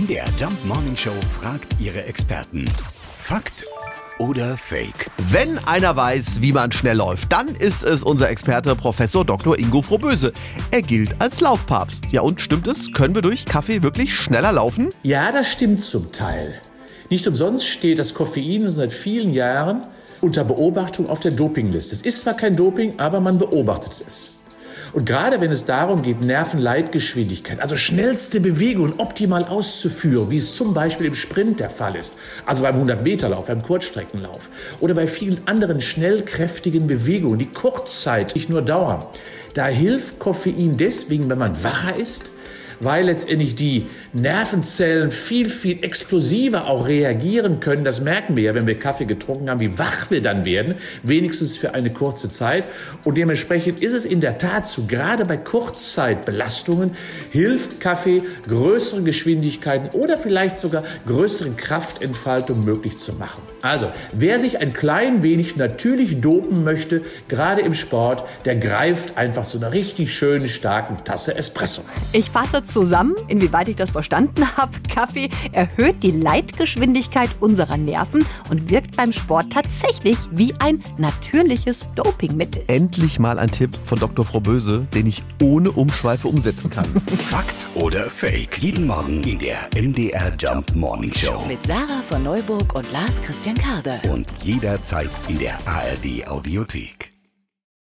MDR Jump Morning Show fragt ihre Experten. Fakt oder Fake? Wenn einer weiß, wie man schnell läuft, dann ist es unser Experte Professor Dr. Ingo Frohböse. Er gilt als Laufpapst. Ja, und stimmt es? Können wir durch Kaffee wirklich schneller laufen? Ja, das stimmt zum Teil. Nicht umsonst steht das Koffein seit vielen Jahren unter Beobachtung auf der Dopingliste. Es ist zwar kein Doping, aber man beobachtet es. Und gerade wenn es darum geht, Nervenleitgeschwindigkeit, also schnellste Bewegungen optimal auszuführen, wie es zum Beispiel im Sprint der Fall ist, also beim 100-Meter-Lauf, beim Kurzstreckenlauf oder bei vielen anderen schnellkräftigen Bewegungen, die kurzzeitig nur dauern, da hilft Koffein deswegen, wenn man wacher ist, weil letztendlich die Nervenzellen viel, viel explosiver auch reagieren können. Das merken wir ja, wenn wir Kaffee getrunken haben, wie wach wir dann werden, wenigstens für eine kurze Zeit. Und dementsprechend ist es in der Tat so, gerade bei Kurzzeitbelastungen hilft Kaffee, größere Geschwindigkeiten oder vielleicht sogar größere Kraftentfaltung möglich zu machen. Also, wer sich ein klein wenig natürlich dopen möchte, gerade im Sport, der greift einfach zu einer richtig schönen, starken Tasse Espresso. Ich fasse zusammen, inwieweit ich das verstanden habe. Kaffee erhöht die Leitgeschwindigkeit unserer Nerven und wirkt beim Sport tatsächlich wie ein natürliches Dopingmittel. Endlich mal ein Tipp von Dr. Frohböse, den ich ohne Umschweife umsetzen kann. Fakt oder Fake? Jeden Morgen in der MDR Jump Morning Show. Mit Sarah von Neuburg und Lars Christian Karde. Und jederzeit in der ARD Audiothek.